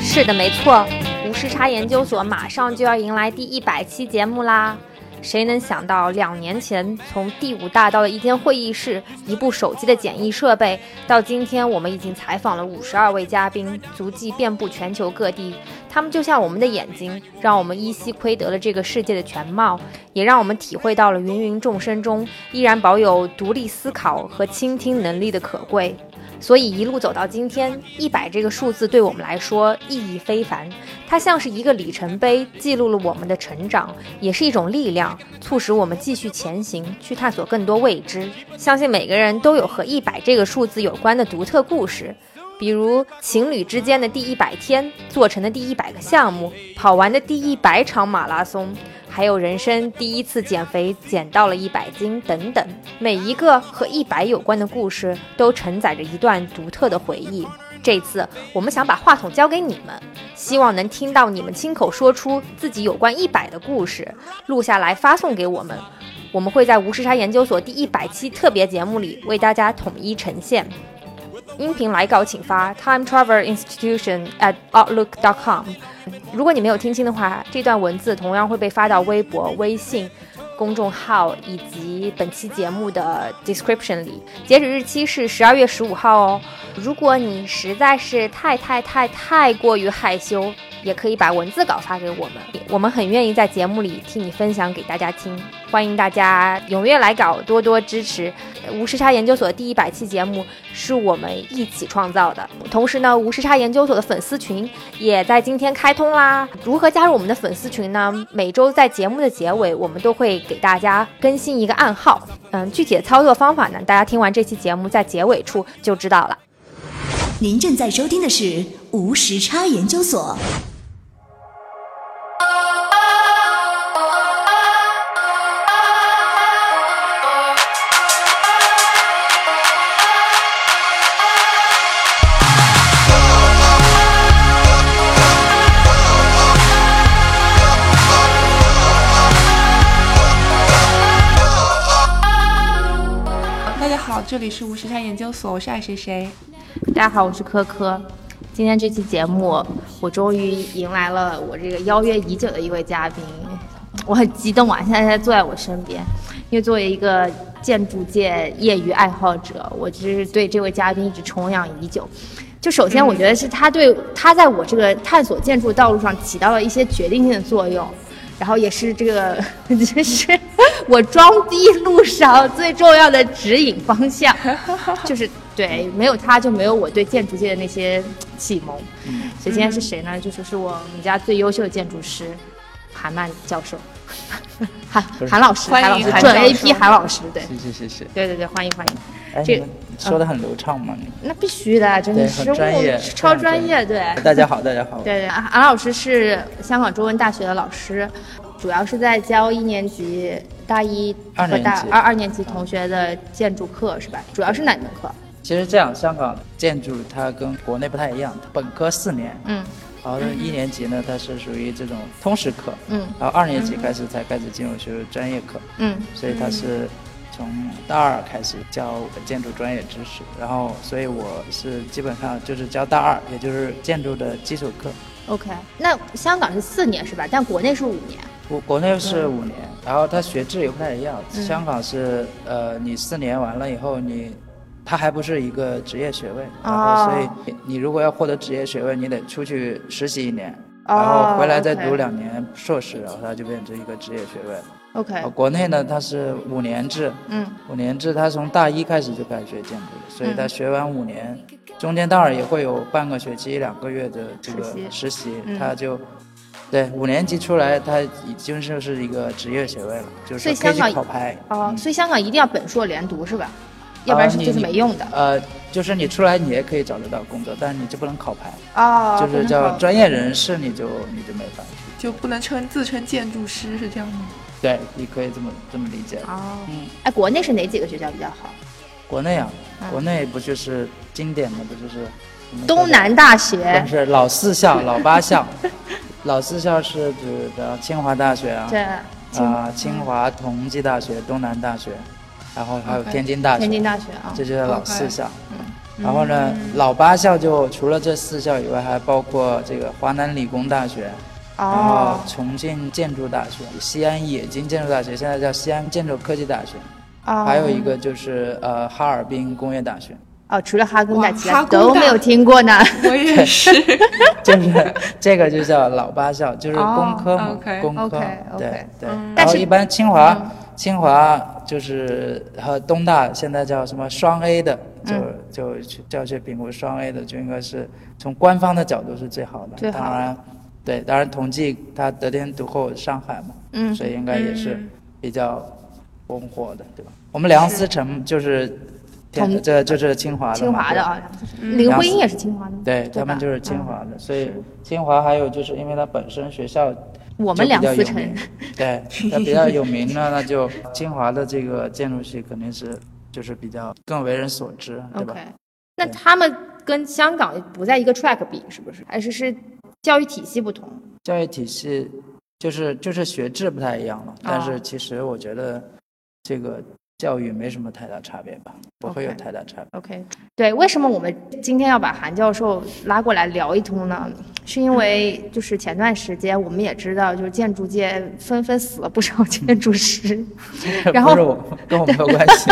是的，没错，无时差研究所马上就要迎来第一百期节目啦！谁能想到，两年前从第五大道的一间会议室、一部手机的简易设备，到今天我们已经采访了五十二位嘉宾，足迹遍布全球各地。他们就像我们的眼睛，让我们依稀窥得了这个世界的全貌，也让我们体会到了芸芸众生中依然保有独立思考和倾听能力的可贵。所以一路走到今天，一百这个数字对我们来说意义非凡。它像是一个里程碑，记录了我们的成长，也是一种力量，促使我们继续前行，去探索更多未知。相信每个人都有和一百这个数字有关的独特故事，比如情侣之间的第一百天，做成的第一百个项目，跑完的第一百场马拉松。还有人生第一次减肥减到了一百斤等等，每一个和一百有关的故事都承载着一段独特的回忆。这次我们想把话筒交给你们，希望能听到你们亲口说出自己有关一百的故事，录下来发送给我们。我们会在无时差研究所第一百期特别节目里为大家统一呈现。音频来稿请发 time travel institution at outlook dot com。如果你没有听清的话，这段文字同样会被发到微博、微信公众号以及本期节目的 description 里。截止日期是十二月十五号哦。如果你实在是太太太太过于害羞，也可以把文字稿发给我们，我们很愿意在节目里替你分享给大家听。欢迎大家踊跃来稿，多多支持。无时差研究所第一百期节目是我们一起创造的。同时呢，无时差研究所的粉丝群也在今天开通啦。如何加入我们的粉丝群呢？每周在节目的结尾，我们都会给大家更新一个暗号。嗯，具体的操作方法呢，大家听完这期节目在结尾处就知道了。您正在收听的是无时差研究所。这里是无时差研究所，我是爱谁谁。大家好，我是科科。今天这期节目，我终于迎来了我这个邀约已久的一位嘉宾，我很激动啊！现在他坐在我身边，因为作为一个建筑界业余爱好者，我其实对这位嘉宾一直崇仰已久。就首先，我觉得是他对他在我这个探索建筑道路上起到了一些决定性的作用，然后也是这个，就是我装逼路上最重要的指引方向，就是对，没有他就没有我对建筑界的那些启蒙。所以今天是谁呢？就是是我们家最优秀的建筑师韩曼教授，韩韩老师，韩老师，准韩教 A 授 P 韩老师，对，谢谢谢谢。对对对，欢迎欢迎。哎，这说的很流畅嘛？你那必须的，真的对是很专业我超专业，对。大家好，大家好。对对，韩韩老师是香港中文大学的老师，主要是在教一年级、大一和大二二年级同学的建筑课是吧？主要是哪门课？其实这样，香港建筑它跟国内不太一样，本科四年，嗯然后一年级呢，它是属于这种通识课，嗯然后二年级开始才开始进入学术专业课，嗯所以它是从大二开始教建筑专业知识，然后所以我是基本上就是教大二，也就是建筑的基础课。，OK。那香港是四年是吧？但国内是五年。国国内是五年，然后它学制也不太一样。嗯香港是呃，你四年完了以后，你它还不是一个职业学位，然哦后所以你你如果要获得职业学位，你得出去实习一年，哦然后回来再读两年硕士，然后它就变成一个职业学位。OK，呃国内呢，它是五年制，嗯五年制，它从大一开始就开始学建筑了，所以嗯它学完五年，中间当然也会有半个学期、一两个月的这个实习实习，嗯它就。对，五年级出来，它已经就是一个职业学位了，就是可以去考牌。哦，嗯所以香港一定要本硕连读是吧？要不然是就是没用的。呃，就是你出来你也可以找得到工作，但是你就不能考牌，哦，就是叫专业人士，你就你就没法去。就不能称自称建筑师是这样吗？对，你可以这么这么理解。哦嗯，哎，国内是哪几个学校比较好？国内啊，嗯国内不就是经典的不就是东南大学不学，是老四校、老八校，老四校是指的清华大学啊，对，啊、清华、同济大学、东南大学，然后还有天津大学，天津大学啊。这就是老四校。然后呢，嗯老八校就除了这四校以外，还包括这个华南理工大学，然后哦，重庆建筑大学、西安冶金建筑大学，现在叫西安建筑科技大学，哦还有一个就是呃哈尔滨工业大学。哦，除了哈工大，哇其他都没有听过呢。我也 是。就是这个就叫老八校，就是工科嘛，工科对对。嗯但是然后一般清华，嗯清华就是和东大现在叫什么双 A 的，就、嗯。就去教学评估双 A 的，就应该是从官方的角度是最好的。最好当然，对，当然统计它得天独厚上海嘛，嗯。所以应该也是嗯。比较红火的，对吧？我们梁思成就是这就是清华的清华的啊，林徽因也是清华的吗，对他们就是清华嗯。的，所以清华还有就是因为它本身学校我们梁思成对，它比较有名的，那就 清华的这个建筑系肯定是就是比较更为人所知，对吧 OK，那他们跟香港不在一个 track 比，是不是？还是是教育体系不同？教育体系就是就是学制不太一样了，但哦是其实我觉得这个教育没什么太大差别吧，不会有太大差别。OK，对，为什么我们今天要把韩教授拉过来聊一通呢？是因为就是前段时间我们也知道，就是建筑界纷纷死了不少建筑师，然后跟我没有关系，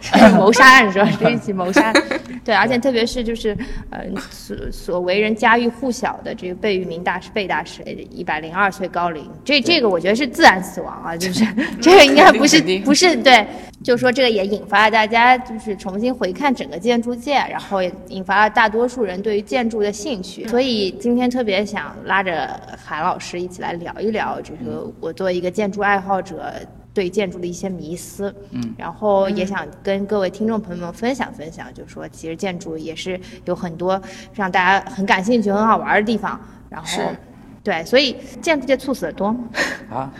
是谋杀案是吧？是一起谋杀案。对，而且特别是就是呃所所为人家喻户晓的这个贝聿铭大师贝大师，一百零二岁高龄，这这个我觉得是自然死亡啊，就是这个应该不是不是对，就是说这个也引发了大家就是重新回看整个建筑界，然后也引发了大多数人对于建筑的兴趣。所以今天特别想拉着韩老师一起来聊一聊，这个我作为一个建筑爱好者。对建筑的一些迷思，嗯，然后也想跟各位听众朋友们分享分享，就是说其实建筑也是有很多让大家很感兴趣、很好玩的地方。然后，对，所以建筑界猝死的多吗？啊，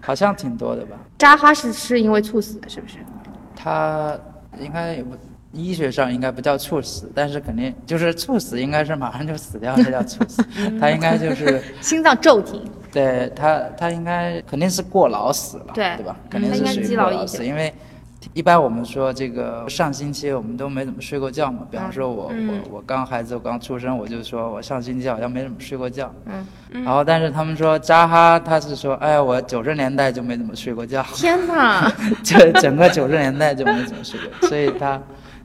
好像挺多的吧。扎哈是是因为猝死的，是不是？他应该也不，医学上应该不叫猝死，但是肯定就是猝死，应该是马上就死掉，这叫猝死。他应该就是 心脏骤停。对他，他应该肯定是过劳死了，对对吧？嗯肯定是过劳死，因为一般我们说这个上星期我们都没怎么睡过觉嘛。比方说我、嗯我我刚孩子我刚出生，我就说我上星期好像没怎么睡过觉。嗯。然后但是他们说扎哈他是说，哎呀，我九十年代就没怎么睡过觉。天哪！这整个九十年代就没怎么睡过，所以他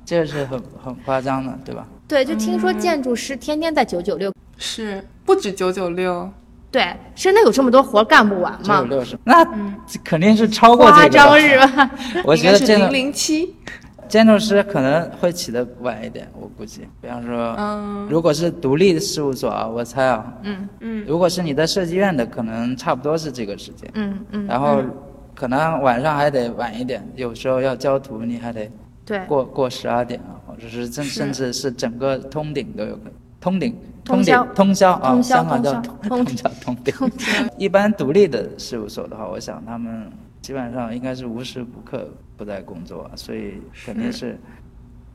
这个是很 很夸张的，对吧？对，就听说建筑师天天在九九六，是不止九九六，对，真的有这么多活干不完九九吗？六是，那肯定是超过夸这个吧。张是吧？我觉得建筑零七。建筑师可能会起得晚一点，我估计。比方说，嗯如果是独立的事务所啊，我猜啊，嗯嗯，如果是你在设计院的，可能差不多是这个时间。嗯嗯，然后可能晚上还得晚一点，有时候要交图，你还得对，过过十二点啊，或者是甚甚至是整个通顶都有可能。通顶，通宵，通宵啊，香港叫通宵通通宵通顶。一般独立的事务所的话，我想他们基本上应该是无时无刻不在工作，所以肯定是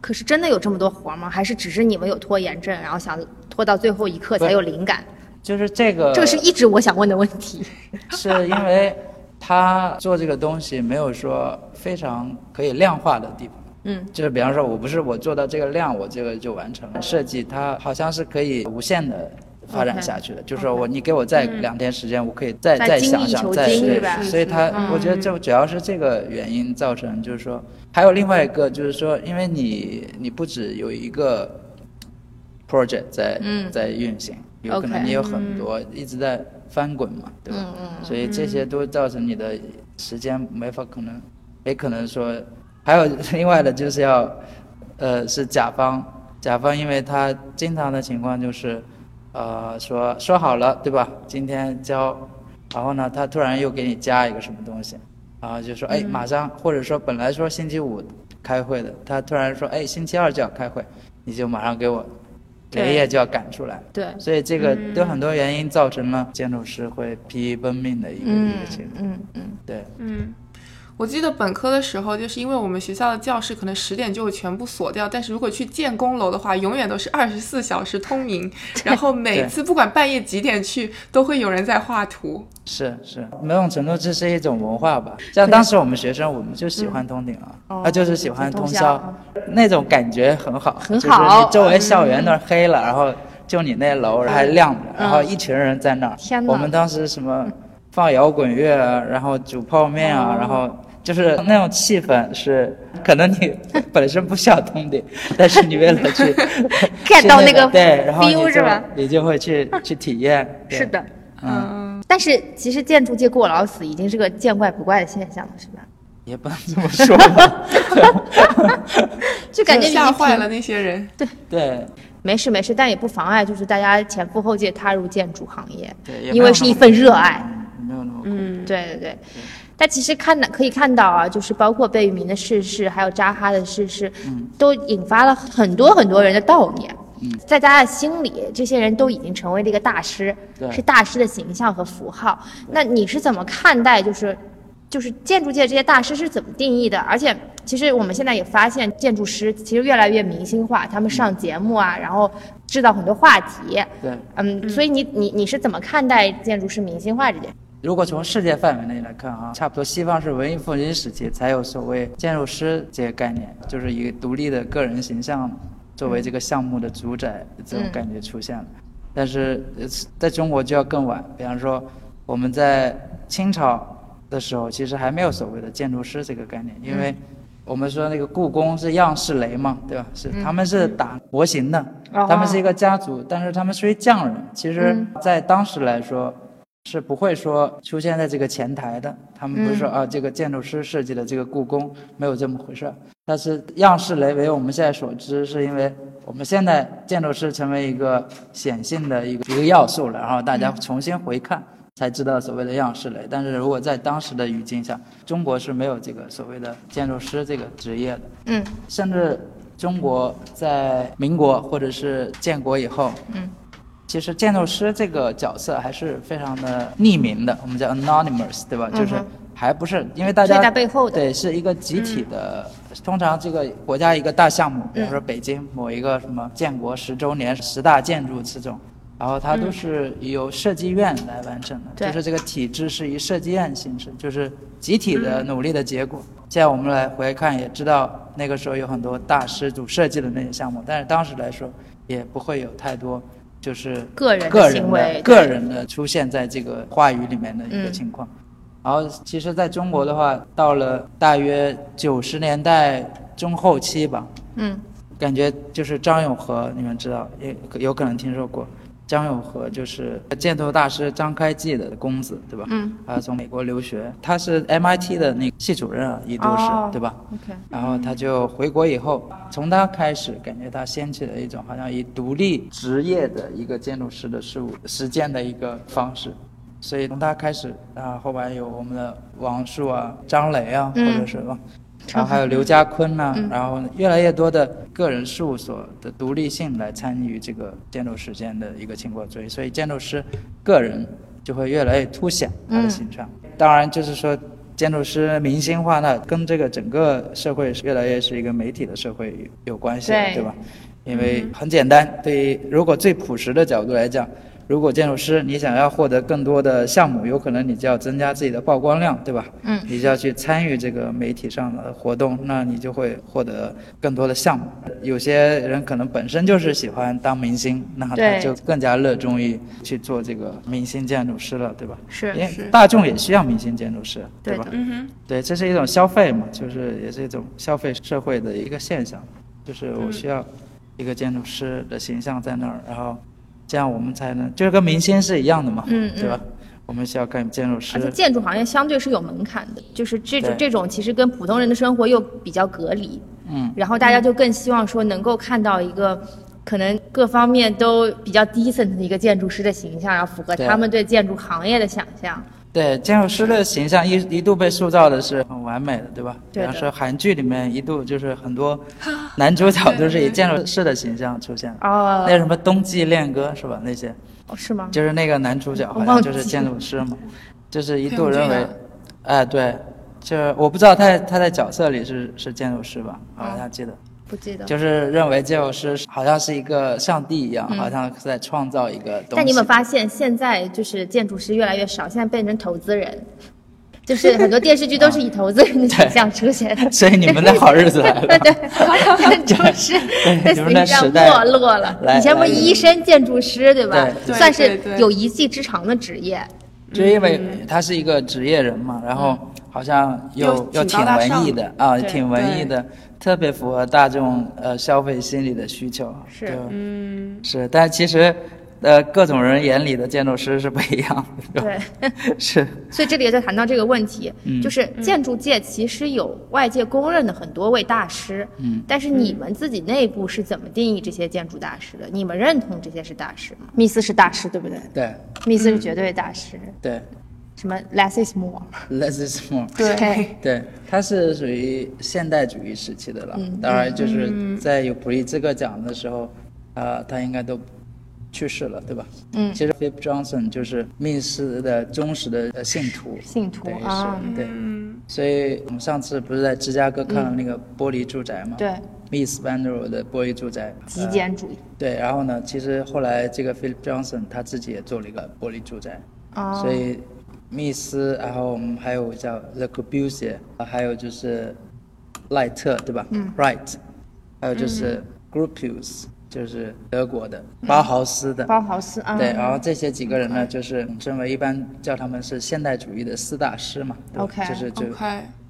可是真的有这么多活儿吗？还是只是你们有拖延症，然后想拖到最后一刻才有灵感？就是这个，这个是一直我想问的问题。是因为他做这个东西没有说非常可以量化的地方。嗯，就是比方说，我不是我做到这个量，我这个就完成了。设计它好像是可以无限的发展下去的，就是说我你给我再两天时间，我可以再再再想想再对吧？所以它嗯我觉得就主要是这个原因造成，就是说还有另外一个就是说，因为你你不止有一个 project 在嗯。在运行，有可能你有很多一直在翻滚嘛，对吧？所以这些都造成你的时间没法可能，也可能说，还有另外的就是要，呃，是甲方，甲方因为他经常的情况就是，呃，说说好了对吧？今天交，然后呢，他突然又给你加一个什么东西，然后就说哎，马上，或者说本来说星期五开会的，他突然说哎，星期二就要开会，你就马上给我连夜就要赶出来。对，所以这个有很多原因造成了建筑师会疲于奔命的一个、一嗯个情况。嗯嗯，对，嗯，我记得本科的时候，就是因为我们学校的教室可能十点就会全部锁掉，但是如果去建工楼的话，永远都是二十四小时通明，然后每次不管半夜几点去，都会有人在画图。是是，某种程度这是一种文化吧。像当时我们学生，我们就喜欢通顶啊，他就是喜欢通宵，那种感觉很好，很好。就是你周围校园都黑了，然后就你那楼还亮着，然后一群人在那儿。天我们当时什么放摇滚乐，然后煮泡面啊，然后。就是那种气氛是，可能你 本身不需要通顶，但是你为了去 看到那个对，然后你就你就会去 去体验。是的，嗯。但是其实建筑界过劳死已经是个见怪不怪的现象了，是吧？也不能这么说吧，就感觉吓坏了那些人。对对，没事没事，但也不妨碍就是大家前赴后继踏入建筑行业，对，因为是一份热爱。没有那么嗯，对对对。但其实看的可以看到啊，就是包括贝聿铭的逝世，还有扎哈的逝世，都引发了很多很多人的悼念。在大家的心里，这些人都已经成为了一个大师，是大师的形象和符号。那你是怎么看待？就是，就是建筑界这些大师是怎么定义的？而且，其实我们现在也发现，建筑师其实越来越明星化，他们上节目啊，然后制造很多话题。对，嗯，所以你你你是怎么看待建筑师明星化这件？如果从世界范围内来看啊，差不多西方是文艺复兴时期才有所谓建筑师这些概念，就是一个独立的个人形象作为这个项目的主宰这种感觉出现了。但是在中国就要更晚，比方说我们在清朝的时候，其实还没有所谓的建筑师这个概念，因为我们说那个故宫是样式雷嘛，对吧？是他们是打模型的，他们是一个家族，但是他们属于匠人。其实，在当时来说。是不会说出现在这个前台的，他们不是说啊，这个建筑师设计的这个故宫没有这么回事儿。但是样式雷为我们现在所知，是因为我们现在建筑师成为一个显性的一个一个要素了，然后大家重新回看才知道所谓的样式雷。但是如果在当时的语境下，中国是没有这个所谓的建筑师这个职业的。嗯，甚至中国在民国或者是建国以后，嗯。其实建筑师这个角色还是非常的匿名的，我们叫 anonymous，对吧？就是还不是因为大家对是一个集体的，通常这个国家一个大项目，比如说北京某一个什么建国十周年十大建筑这种，然后它都是由设计院来完成的，就是这个体制是以设计院形式，就是集体的努力的结果。现在我们来回看也知道，那个时候有很多大师主设计的那些项目，但是当时来说也不会有太多。就是个人个人的个人的出现在这个话语里面的一个情况，然后其实在中国的话，到了大约九十年代中后期吧，嗯，感觉就是张永和，你们知道也有可能听说过。张永和就是建筑大师张开济的公子，对吧？嗯。他从美国留学，他是 MIT 的那个系主任啊，一度是，对吧？OK。然后他就回国以后，从他开始，感觉他掀起了一种好像以独立职业的一个建筑师的事物实践的一个方式，所以从他开始啊，后边有我们的王树啊、张雷啊，或者是吧。然后还有刘家坤呐，然后越来越多的个人事务所的独立性来参与这个建筑实践的一个情况，所以所以建筑师个人就会越来越凸显他的形象。当然，就是说建筑师明星化，呢跟这个整个社会越来越是一个媒体的社会有关系，对吧？因为很简单，对于如果最朴实的角度来讲。如果建筑师你想要获得更多的项目，有可能你就要增加自己的曝光量，对吧？嗯，你就要去参与这个媒体上的活动，那你就会获得更多的项目。有些人可能本身就是喜欢当明星，那他就更加热衷于去做这个明星建筑师了，对吧？是，因为大众也需要明星建筑师，对吧？嗯哼，对，这是一种消费嘛，就是也是一种消费社会的一个现象，就是我需要一个建筑师的形象在那儿，然后。这样我们才能，就是跟明星是一样的嘛，对吧？我们需要干建筑师。而且建筑行业相对是有门槛的，就是这种这种其实跟普通人的生活又比较隔离。嗯。然后大家就更希望说能够看到一个可能各方面都比较 decent 的一个建筑师的形象，然后符合他们对建筑行业的想象。对建筑师的形象一一度被塑造的是很完美的，对吧？比方说韩剧里面一度就是很多男主角都是以建筑师的形象出现。哦。那什么冬季恋歌是吧？那些。哦，是吗？就是那个男主角好像就是建筑师嘛，就是一度认为，哎对，就是我不知道他他在角色里是是建筑师吧？好像记得，不记得。就是认为建筑师好像是一个上帝一样，好像是在创造一个东西。但你有没有发现，现在就是建筑师越来越少，现在变成投资人，就是很多电视剧都是以投资人的形象出现的。所以你们的好日子来了。对，建筑师在你们的形象时代没落了。来以前不是来医生、建筑师，对吧？对算是对对有一技之长的职业。就因为他是一个职业人嘛，然后好像又又又挺文艺的啊，挺文艺的，特别符合大众呃消费心理的需求。是嗯，是，但其实呃各种人眼里的建筑师是不一样的。对，是，所以这里也在谈到这个问题，嗯就是建筑界其实有外界公认的很多位大师，嗯，但是你们自己内部是怎么定义这些建筑大师的？你们认同这些是大师吗？密斯是大师，对不对？对密斯是绝对大师，对什么 less is more，，less is more。对，对，它是属于现代主义时期的了。嗯当然，就是在有普利兹克奖的时候，啊、他应该都去世了，对吧？嗯其实 Philip Johnson 就是密斯的忠实的呃信徒，信徒对，啊，对。嗯，所以我们上次不是在芝加哥看了那个玻璃住宅嘛？对，，Miss Van der Rohe 的玻璃住宅。极简主义，对，然后呢，其实后来这个 Philip Johnson 他自己也做了一个玻璃住宅，哦，所以密斯，然后我们还有叫 Le Corbusier，还有就是赖特，对吧？嗯，Right，还有就是嗯 Gropius，就是德国的包豪斯的。包豪斯啊，对，然后这些几个人呢，就是称为一般叫他们是现代主义的四大师嘛。OK，就是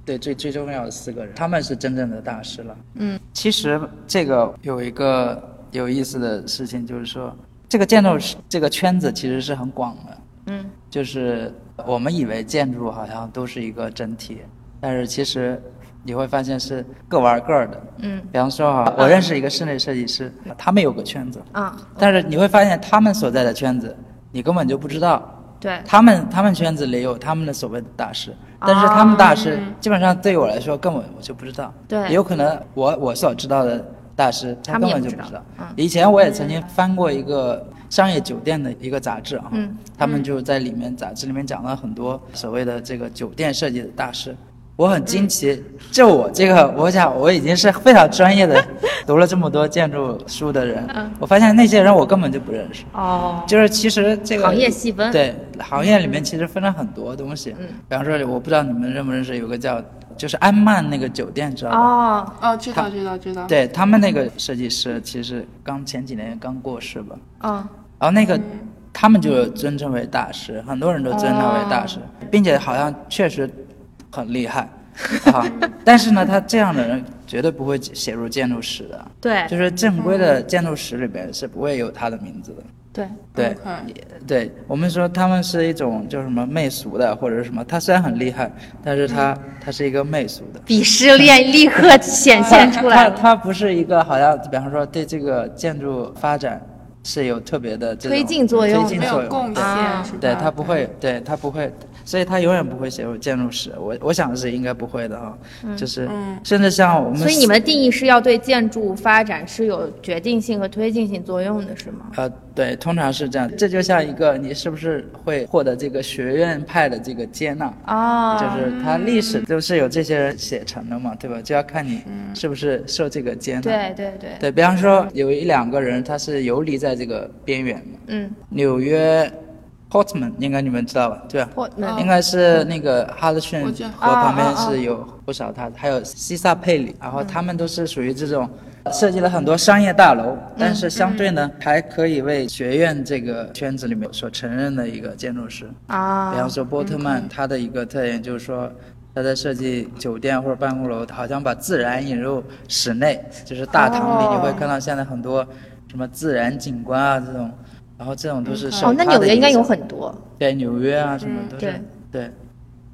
对最最重要的四个人，他们是真正的大师了。嗯，其实这个有一个有意思的事情，就是说这个建筑师这个圈子其实是很广的。嗯，就是我们以为建筑好像都是一个整体，但是其实你会发现是各玩各的。嗯比方说哈，我认识一个室内设计师，他们有个圈子，啊，但是你会发现他们所在的圈子，你根本就不知道。对，他们他们圈子里有他们的所谓的大师，但是他们大师基本上对于我来说根本我就不知道。对有可能我我所知道的大师，他根本就不知道。嗯以前我也曾经翻过一个商业酒店的一个杂志啊，嗯他们就在里面杂志里面讲了很多所谓的这个酒店设计的大师。我很惊奇，就我这个，我想我已经是非常专业的，读了这么多建筑书的人，嗯。我发现那些人我根本就不认识。哦，就是其实这个行业细分。对行业里面其实分了很多东西。嗯。比方说，我不知道你们认不认识，有个叫就是安曼那个酒店，知道吧？哦，哦，知道知道知道，对他们那个设计师，其实刚前几年刚过世吧。哦，然后那个、他们就尊称为大师，很多人都尊他为大师，并且好像确实很厉害 啊。但是呢，他这样的人绝对不会写入建筑史的，对，就是正规的建筑史里边是不会有他的名字的。对，对对，我们说他们是一种叫什么媚俗的，或者是什么。他虽然很厉害，但是他他是一个媚俗的。鄙视链立刻显现出来他了。他不是一个好像，比方说对这个建筑发展是有特别的推进作用没推进作用。有贡献？对他不会，对他不会，所以他永远不会写入建筑史。我我想是应该不会的啊，就是嗯甚至像我们，所以你们的定义是要对建筑发展是有决定性和推进性作用的，是吗？呃，对，通常是这样。这就像一个你是不是会获得这个学院派的这个接纳？哦，就是它历史都是有这些人写成的嘛，对吧？就要看你是不是受这个接纳。对对对，对比方说有一两个人，他是游离在这个边缘嘛。嗯纽约 Portman 应该你们知道吧？对吧？，Portman，应该是那个哈德逊河旁边是有不少他，还有西萨佩里，然后他们都是属于这种设计了很多商业大楼，但是相对呢还可以为学院这个圈子里面所承认的一个建筑师。啊，比方说波特曼，他的一个特点就是说，他在设计酒店或者办公楼，好像把自然引入室内，就是大堂里哦你会看到现在很多什么自然景观啊这种，然后这种都是受哦，那纽约应该有很多，对纽约啊什么都是对。对。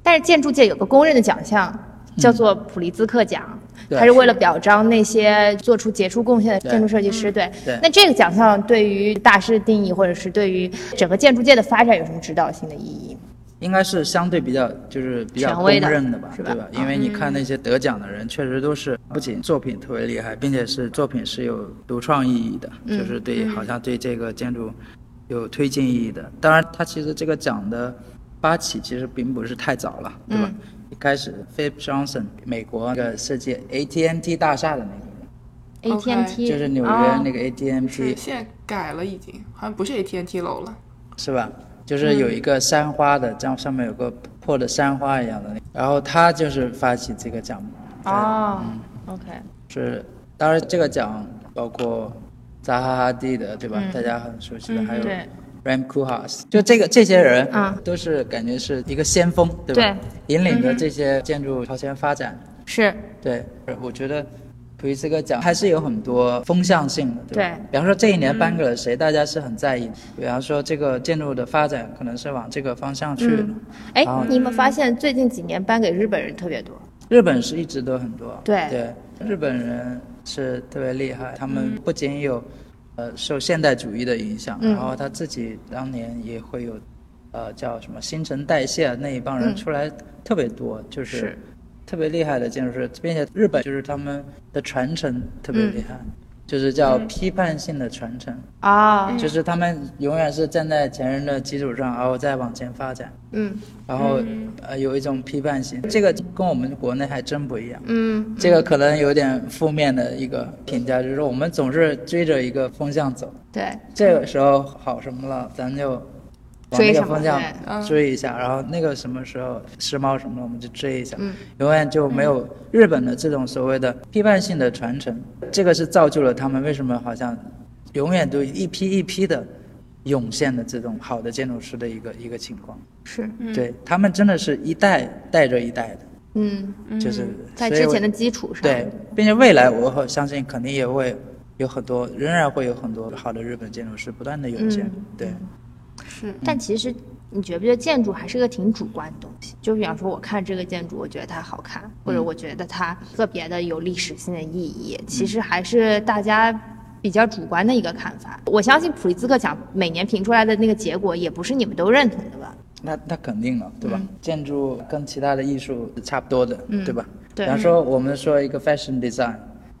但是建筑界有个公认的奖项。叫做普利兹克奖，对它是为了表彰那些做出杰出贡献的建筑设计师。对，对那这个奖项对于大师的定义，或者是对于整个建筑界的发展有什么指导性的意义？应该是相对比较就是比较公权威的认的吧，是吧对吧？因为你看那些得奖的人，确实都是不仅作品特别厉害，并且是作品是有独创意义的，嗯就是对好像对这个建筑有推进意义的。当然，它其实这个奖的发起其实并不是太早了，对吧？嗯一开始 Philip Johnson 美国那个设计 AT&T 大厦的那个人，AT&T 就是纽约那个 AT&T 现在改了，已经好像不是 AT&T 楼了。是吧？就是有一个山花的，这样上面有个破的山花一样的，然后他就是发起这个奖目。哦，OK，是，当然这个奖包括扎哈哈蒂的，对吧？嗯。大家很熟悉的，还有对 Ram Koolhaas，就这个这些人，啊都是感觉是一个先锋，对吧？引领着这些建筑朝前发展。是对，我觉得普利斯克奖还是有很多风向性的，对比方说这一年颁给了谁，大家是很在意的。比方说这个建筑的发展可能是往这个方向去的。嗯哎然后，你有没有发现最近几年颁给日本人特别多？日本是一直都很多，对对，日本人是特别厉害，他们不仅有呃受现代主义的影响，嗯。然后他自己当年也会有呃叫什么新陈代谢那一帮人嗯。出来特别多，就是。是特别厉害的建筑师，并且日本就是他们的传承特别厉嗯害。就是叫批判性的传承，啊，就是他们永远是站在前人的基础上，然后再往前发展，嗯。然后、呃有一种批判性，这个跟我们国内还真不一样。嗯。这个可能有点负面的一个评价，就是说我们总是追着一个风向走，对，这个时候好什么了，咱就往那个方向追一下，然后那个什么时候时髦什么的，我们就追一下，嗯。永远就没有日本的这种所谓的批判性的传承，这个是造就了他们为什么好像永远都一批一批的涌现的这种好的建筑师的一个一个情况，是，对他们真的是一代带着一代的。嗯，就是在之前的基础上，对，并且未来我相信肯定也会有很多，仍然会有很多好的日本建筑师不断的涌现。嗯。对，是，但其实你觉不觉得建筑还是个挺主观的东西？就比方说，我看这个建筑，我觉得它好看，或者我觉得它特别的有历史性的意义，其实还是大家比较主观的一个看法。我相信普利兹克奖每年评出来的那个结果，也不是你们都认同的吧？那那肯定了，对吧？嗯建筑跟其他的艺术是差不多的，对吧？对比方说我们说一个 fashion design，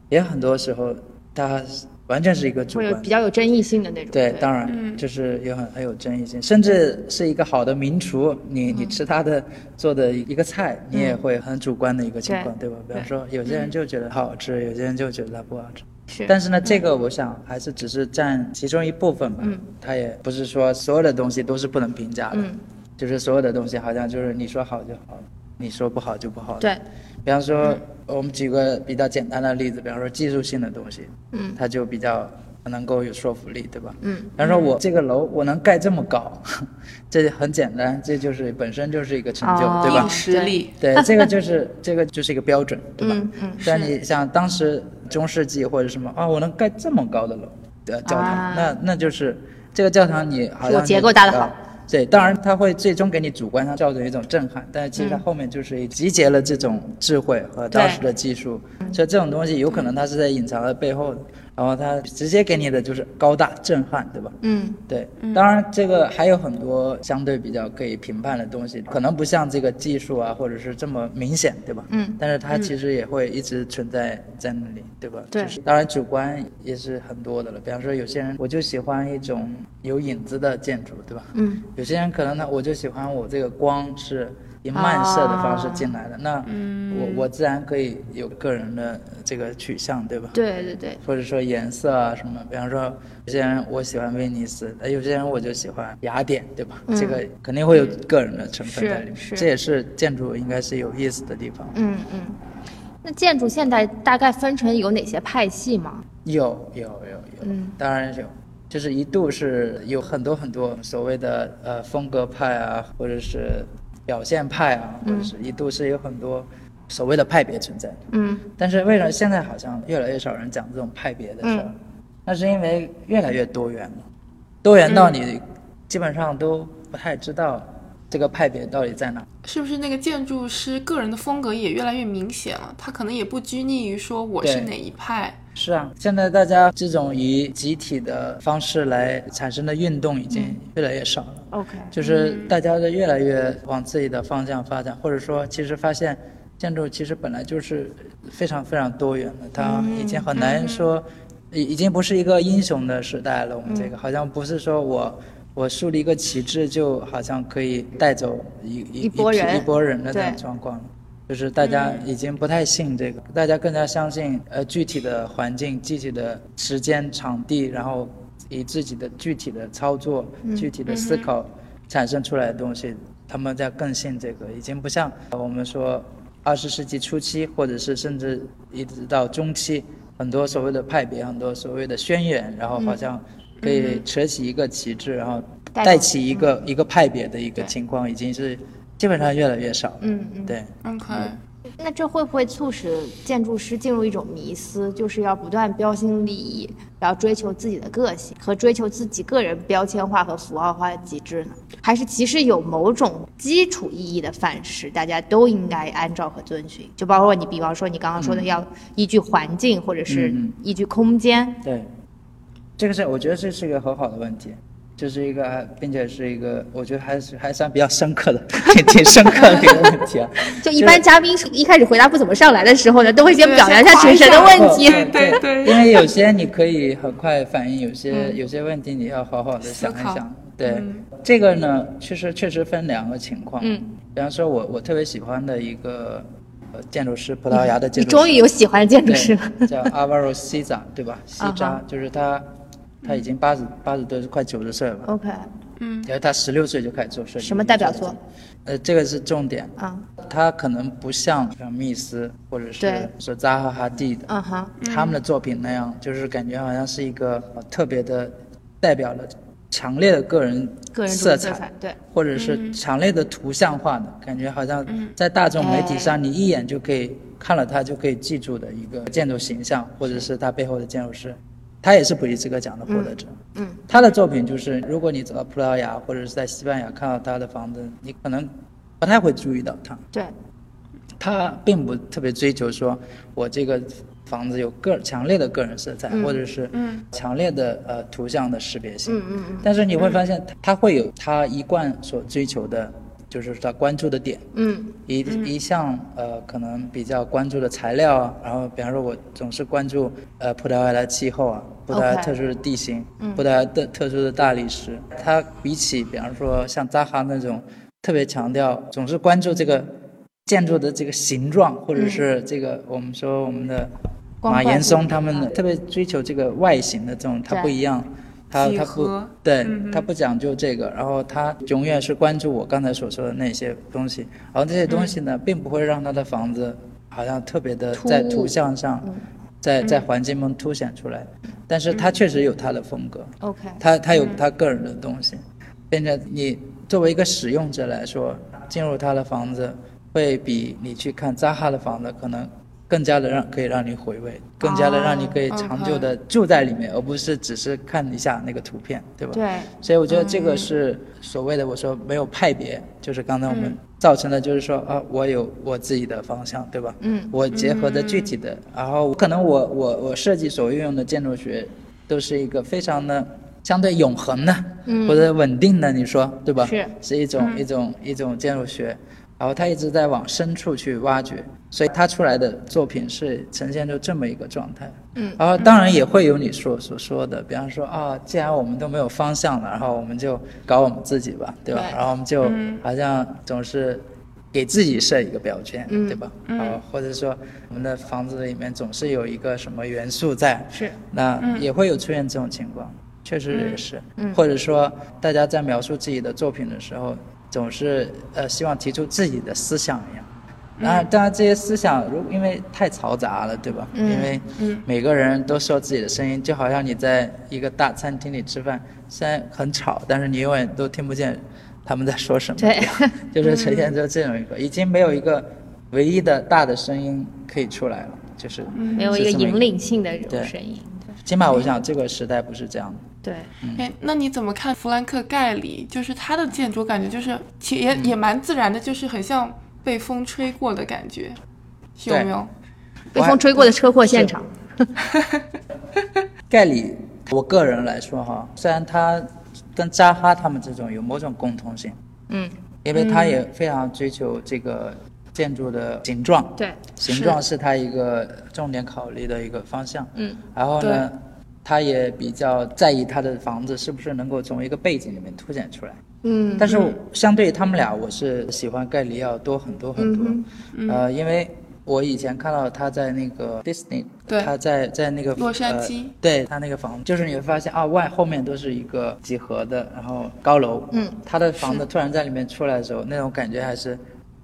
也很多时候它完全是一个主观比。较有争议性的那种。对，当然，就是有很很有争议性，甚至是一个好的名厨，你你吃他的做的一个菜，你也会很主观的一个情况，对吧？比方说，有些人就觉得好吃，有些人就觉得它不好吃。是，但是呢，这个我想还是只是占其中一部分吧，嗯。它也不是说所有的东西都是不能评价的，嗯。就是所有的东西好像就是你说好就好，你说不好就不好。，对，比方说，我们举个比较简单的例子，比方说技术性的东西，嗯它就比较能够有说服力，对吧？嗯比方说我这个楼我能盖这么高，这很简单，这就是本身就是一个成就，哦对吧？实力，对，这个就是这个就是一个标准，对吧？嗯嗯但你像当时中世纪或者什么啊，我能盖这么高的楼的教堂，啊那那就是这个教堂你好像我结构搭得好呃对，当然它会最终给你主观上造成一种震撼，但是其实嗯。它后面就是集结了这种智慧和当时的技术，所以这种东西有可能它是在隐藏在背后的，然后它直接给你的就是高大震撼，对吧？嗯对，当然这个还有很多相对比较可以评判的东西，可能不像这个技术啊，或者是这么明显，对吧？嗯但是它其实也会一直存在在那里，对吧？对就是当然主观也是很多的了，比方说有些人我就喜欢一种有影子的建筑，对吧？嗯有些人可能呢，我就喜欢我这个光是以漫射的方式进来的，那我我自然可以有个人的这个取向，对吧？对对对，或者说颜色啊什么，比方说有些人我喜欢威尼斯，呃有些人我就喜欢雅典，对吧？嗯这个肯定会有个人的成分在里面，这也是建筑应该是有意思的地方。嗯嗯。那建筑现在大概分成有哪些派系吗？有有有有，嗯当然有，就是一度是有很多很多所谓的呃风格派啊，或者是表现派啊，或者是一度是有很多所谓的派别存在的。嗯但是为什么现在好像越来越少人讲这种派别的事儿？嗯那是因为越来越多元了，多元到你基本上都不太知道这个派别到底在哪。是不是那个建筑师个人的风格也越来越明显了？他可能也不拘泥于说我是哪一派，是啊，现在大家这种以集体的方式来产生的运动已经越来越少了。，OK，就是大家的越来越往自己的方向发展，或者说，其实发现建筑其实本来就是非常非常多元的，它已经很难说，已已经不是一个英雄的时代了。我们这个好像不是说我我树立一个旗帜，就好像可以带走一一一波人批一拨人的那种状况。就是大家已经不太信这个，大家更加相信呃具体的环境、具体的时间、场地，然后以自己的具体的操作、具体的思考产生出来的东西，他们在更信这个，已经不像我们说二十世纪初期，或者是甚至一直到中期，很多所谓的派别，很多所谓的宣言，然后好像可以扯起一个旗帜，然后带起一个一个派别的一个情况，已经是基本上越来越少。嗯嗯。对。OK，那这会不会促使建筑师进入一种迷思，就是要不断标新立异，然后追求自己的个性和追求自己个人标签化和符号化的极致呢？还是其实有某种基础意义的范式，大家都应该按照和遵循？就包括你，比方说你刚刚说的，要依据环境或者是依据空间。对，这个是我觉得这是一个很好的问题，就是一个，并且是一个我觉得还是还算比较深刻的，挺挺深刻的一个问题啊。就一般嘉宾一开始回答不怎么上来的时候呢，都会先表扬一下主持人的问题。对对对 因为有些你可以很快反应，有些、有些问题你要好好的想一想。对，嗯这个呢，确实确实分两个情况。嗯，比方说我我特别喜欢的一个呃建筑师，葡萄牙的建筑师。你终于有喜欢的建筑师了。叫 Alvaro Siza，对吧？西啊扎就是他，他已经八十八十多，快九十岁了吧？OK，嗯然后他十六岁就开始做设计。什么代表作？呃，这个是重点。啊，他可能不像像密斯或者是说扎哈哈蒂的，嗯哼，他们的作品那样，就是感觉好像是一个呃特别的代表了强烈的个人个人色彩，对，或者是强烈的图像化的感觉，好像在大众媒体上，你一眼就可以看了他就可以记住的一个建筑形象，或者是他背后的建筑师。他也是普利兹克奖的获得者。嗯，他的作品就是，如果你走到葡萄牙或者是在西班牙看到他的房子，你可能不太会注意到他。对，他并不特别追求说，我这个房子有个强烈的个人色彩，或者是强烈的呃图像的识别性。嗯嗯嗯但是你会发现，他他会有他一贯所追求的，就是他关注的点。嗯一一项呃，可能比较关注的材料啊，然后比方说，我总是关注呃葡萄牙的气候啊，葡萄牙 OK 特殊的地形，葡萄牙的特殊的大理石，它比起比方说像扎哈那种特别强调，总是关注这个建筑的这个形状，或者是这个我们说我们的马岩松他们的特别追求这个外形的这种，它不一样。他几他不何对嗯哼他不讲究这个，然后他永远是关注我刚才所说的那些东西，然后这些东西呢，并不会让他的房子好像特别的在图像上，嗯在在环境中凸显出来，但是他确实有他的风格，，OK，他他有他个人的东西，变成你作为一个使用者来说，进入他的房子，会比你去看扎哈的房子可能更加的让可以让你回味，更加的让你可以长久的住在里面，而不是只是看一下那个图片，对吧？对，所以我觉得这个是所谓的我说没有派别，就是刚才我们造成的，就是说啊，我有我自己的方向，对吧？嗯，我结合的具体的，然后可能我我我设计所运用的建筑学，都是一个非常的相对永恒的，嗯。或者稳定的，你说对吧？是。是一种、一种一种建筑学，然后他一直在往深处去挖掘，所以他出来的作品是呈现出这么一个状态。嗯，然后当然也会有你说所说的，比方说啊，既然我们都没有方向了，然后我们就搞我们自己吧，对吧？对。然后我们就好像总是给自己设一个标签，嗯。对吧？啊，或者说我们的房子里面总是有一个什么元素在，是，那也会有出现这种情况，确实也是。嗯。或者说大家在描述自己的作品的时候，总是呃希望提出自己的思想一样。当然，当然这些思想如因为太嘈杂了，对吧？嗯因为每个人都说自己的声音，就好像你在一个大餐厅里吃饭，虽然很吵，但是你永远都听不见他们在说什么。对，就是呈现出这种一个，已经没有一个唯一的大的声音可以出来了，就是没有一个引领性的这种声音。起码我想这个时代不是这样的。对，哎，那你怎么看弗兰克盖里？就是他的建筑，感觉就是其也也蛮自然的，就是很像被风吹过的感觉，有没有？被风吹过的车祸现场。盖里，我个人来说哈，虽然他跟扎哈他们这种有某种共通性，嗯，因为他也非常追求这个建筑的形状，对，形状是他一个重点考虑的一个方向。嗯，然后呢，他也比较在意他的房子是不是能够从一个背景里面凸显出来。嗯，但是相对于他们俩，我是喜欢盖里要多很多很多。嗯呃，因为我以前看到他在那个 Disney，对他在在那个洛杉矶呃对他那个房子，就是你会发现啊，外后面都是一个几何的，然后高楼。嗯，他的房子突然在里面出来的时候，那种感觉还是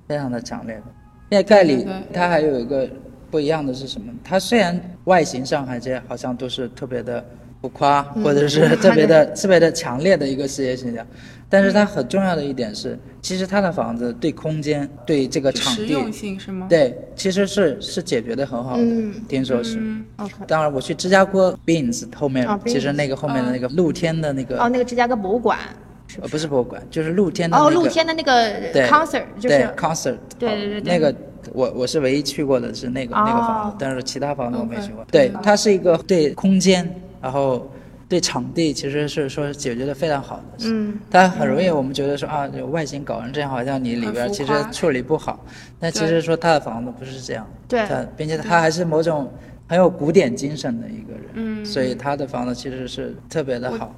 非常的强烈的。因为盖里他还有一个不一样的是什么？它虽然外形上还是好像都是特别的浮夸，嗯或者是 特别的特别的强烈的一个视觉形象，但是它很重要的一点是，其实它的房子对空间、对这个场地，实用性是吗？对，其实是是解决的很好的，嗯听说是。嗯，OK。当然，我去芝加哥 Beans 后面，哦其实那个后面的那个露天的那个，哦，那个芝加哥博物馆呃，不是博物馆，就是露天的那哦，个。露天的那个对 concert 就对是 concert，哦对对对对那个我我是唯一去过的是那个、那个房哦子，但是其他房子我没去过。对，它是一个对空间，然后对场地其实是说解决的非常好的。嗯，它很容易我们觉得说啊，这外形搞成这样，好像你里边其实处理不好，但其实说他的房子不是这样，对它并且他还是某种很有古典精神的一个人，嗯所以他的房子其实是特别的好。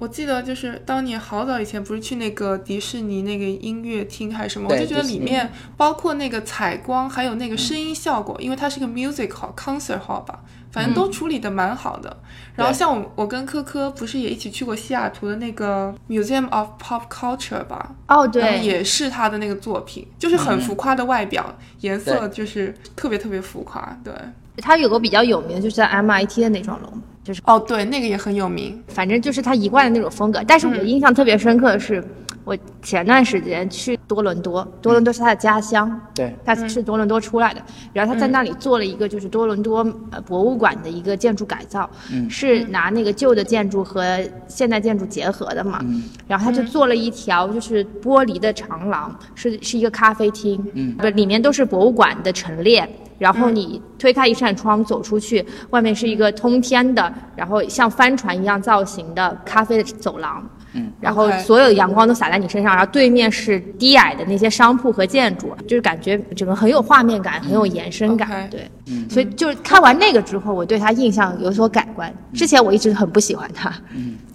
我记得就是当年好早以前，不是去那个迪士尼那个音乐厅还是什么，我就觉得里面包括那个采光，还有那个声音效果，因为它是个 music hall、concert hall 吧，反正都处理的蛮好的。然后像我，我跟科科不是也一起去过西雅图的那个 Museum of Pop Culture 吧？哦对，也是他的那个作品，就是很浮夸的外表，颜色就是特别特别浮夸。对，它有个比较有名的就是在 MIT 的那幢楼，就是哦，对，那个也很有名。反正就是他一贯的那种风格。但是我印象特别深刻的是，我前段时间去多伦多，多伦多是他的家乡，对，他是多伦多出来的，然后他在那里做了一个就是多伦多呃博物馆的一个建筑改造，是拿那个旧的建筑和现代建筑结合的嘛，然后他就做了一条就是玻璃的长廊，是是一个咖啡厅，嗯，不里面都是博物馆的陈列。然后你推开一扇窗走出去，外面是一个通天的，然后像帆船一样造型的咖啡的走廊。嗯，然后所有的阳光都洒在你身上，然后对面是低矮的那些商铺和建筑，就是感觉整个很有画面感，很有延伸感。对，所以就是看完那个之后，我对他印象有所改观。之前我一直很不喜欢他。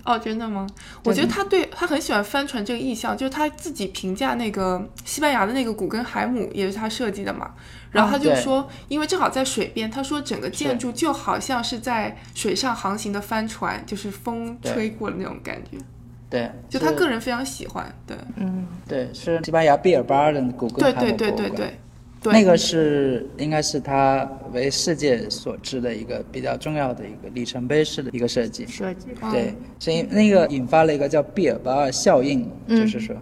哦，真的吗？我觉得他对他很喜欢帆船这个意象，就是他自己评价那个西班牙的那个古根海姆也是他设计的嘛。然后他就说，因为正好在水边，他说整个建筑就好像是在水上航行的帆船，就是风吹过的那种感觉。对，就他个人非常喜欢，对，嗯。对是西班牙毕尔巴尔的古根对对对博物馆对对，对。那个是应该是他为世界所知的一个比较重要的一个里程碑式的一个设计。设计对，是因那个引发了一个叫毕尔巴尔效应，嗯。就是说，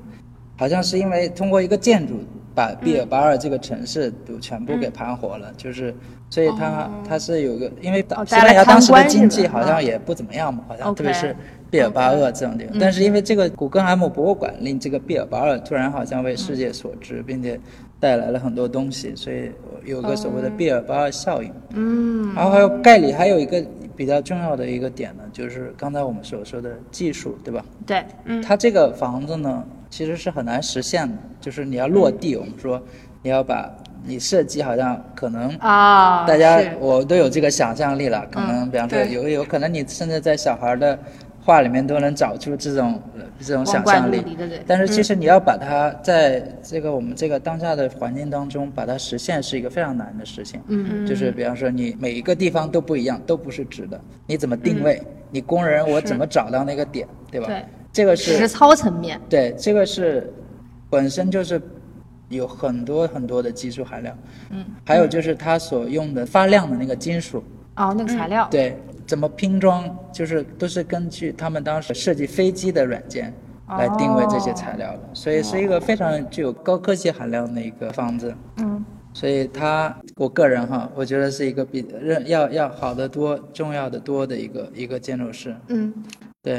好像是因为通过一个建筑把毕尔巴尔这个城市都全部给盘活了，就是所以它、哦。它是有个因为哦西班牙当时的经济好像也不怎么样嘛，好像特别是毕尔巴鄂这种地方，但是因为这个古根海姆博物馆令这个毕尔巴鄂突然好像为世界所知，并且带来了很多东西，所以有个所谓的毕尔巴鄂效应。嗯，然后还有盖里还有一个比较重要的一个点呢，就是刚才我们所说的技术，对吧？对，嗯。它这个房子呢，其实是很难实现的，就是你要落地，我们说你要把你设计好像可能啊，大家我都有这个想象力了，可能比方说对。有有可能你甚至在小孩的画里面都能找出这种呃这种想象力但是其实你要把它在这个我们这个当下的环境当中把它实现是一个非常难的事情。嗯嗯，就是比方说你每一个地方都不一样，都不是直的，你怎么定位？你工人我怎么找到那个点，对吧？对，这个是实是操层面，对，这个是本身就是有很多很多的技术含量。嗯，还有就是它所用的发亮的那个金属，哦，那个材料，对，怎么拼装，就是都是根据他们当时设计飞机的软件来定位这些材料的，所以是一个非常具有高科技含量的一个房子。嗯，所以它，我个人哈，我觉得是一个比认要要好得多、重要的多的一个一个建筑师。嗯，对，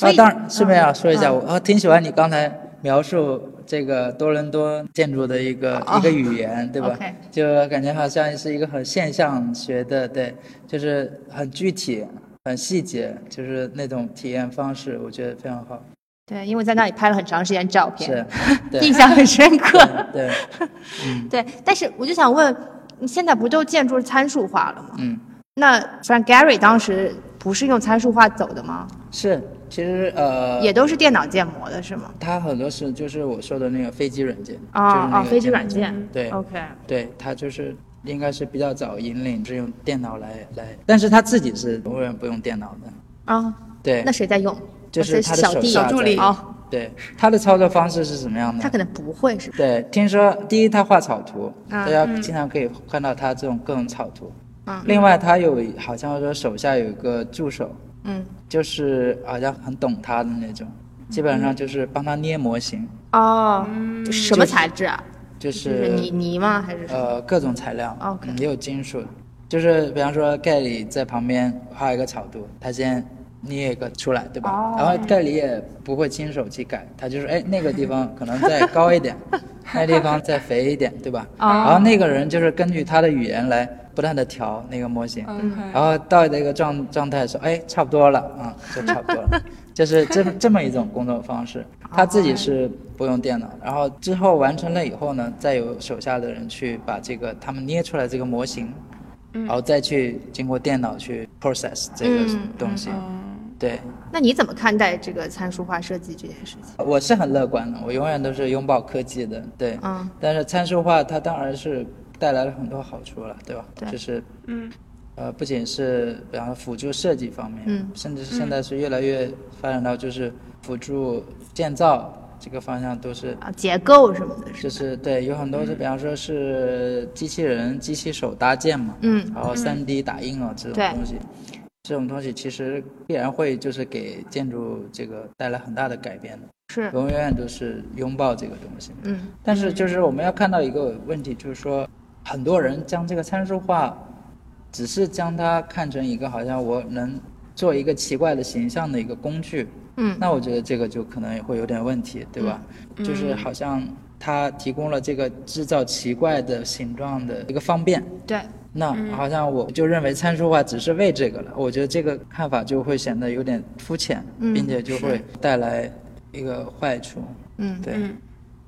啊，当然顺便要说一下，嗯。我啊挺喜欢你刚才描述这个多伦多建筑的一个、一个语言，对吧就感觉好像是一个很现象学的，对，就是很具体、很细节，就是那种体验方式，我觉得非常好。对，因为在那里拍了很长时间照片，是，对，印象很深刻。对，对，但是我就想问，你现在不都建筑参数化了吗？嗯，那 Frank Gehry 当时不是用参数化走的吗？是其实呃，也都是电脑建模的是吗？它很多是就是我说的那个飞机软件，啊就是那啊，飞机软件。对 OK，对，它就是应该是比较早引领是用电脑来来，但是他自己是永远不用电脑的。啊，对那，谁在用？就是他的手小弟小助理哦，对，他的操作方式是什么样的？他可能不会是吧？对，听说第一他画草图，啊大家经常可以看到他这种各种草图。嗯另外，他有好像说手下有一个助手，嗯，就是好像很懂他的那种，基本上就是帮他捏模型，哦，嗯什么材质啊？就就是泥泥吗？还是？呃各种材料 OK 嗯也有金属，就是比方说盖里在旁边画一个草图，他先捏一个出来，对吧？哦然后盖里也不会亲手去改，他就是哎那个地方可能再高一点，那地方再肥一点，对吧？哦然后那个人就是根据他的语言来不断的调那个模型，嗯。然后到那个状状态说，哎，差不多了啊、就差不多了，就是这这么一种工作方式。他自己是不用电脑，然后之后完成了以后呢，再有手下的人去把这个他们捏出来这个模型，然后再去经过电脑去 process 这个嗯东西。嗯。对，那你怎么看待这个参数化设计这件事情？我是很乐观的，我永远都是拥抱科技的。对，嗯。但是参数化它当然是带来了很多好处了，对吧？对。就是嗯。呃，不仅是比方说辅助设计方面，嗯。甚至是现在是越来越发展到就是辅助建造这个方向都是，啊，结构什么的，就是是对，有很多是比方说是机器人、机器手搭建嘛，嗯。然后三 D 打印啊这种东西，这种东西其实必然会就是给建筑这个带来很大的改变的，是，永远都是拥抱这个东西。嗯。但是就是我们要看到一个问题，就是说很多人将这个参数化，只是将它看成一个好像我能做一个奇怪的形象的一个工具，嗯。那我觉得这个就可能也会有点问题，对吧？就是好像它提供了这个制造奇怪的形状的一个方便。对，那好像我就认为参数化只是为这个了，我觉得这个看法就会显得有点肤浅，嗯。并且就会带来一个坏处。嗯对，嗯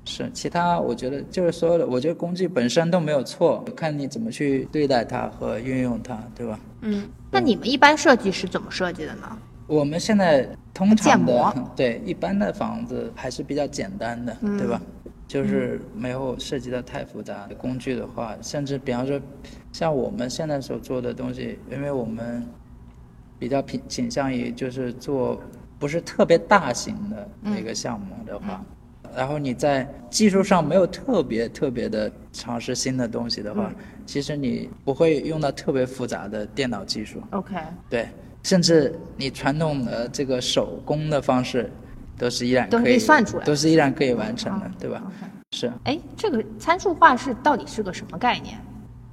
是其他，我觉得就是所有的，我觉得工具本身都没有错，看你怎么去对待它和运用它，对吧？嗯那你们一般设计是怎么设计的呢？我们现在通常建模的对一般的房子还是比较简单的，嗯对吧？就是没有涉及到太复杂的工具的话，甚至比方说像我们现在所做的东西，因为我们比较倾倾向于就是做不是特别大型的那个项目的话，然后你在技术上没有特别特别的尝试新的东西的话，其实你不会用到特别复杂的电脑技术。OK，对，甚至你传统的这个手工的方式，都是依然都可以算出来。都是依然可以完成的，哦对吧？是，哎，这个参数化是到底是个什么概念？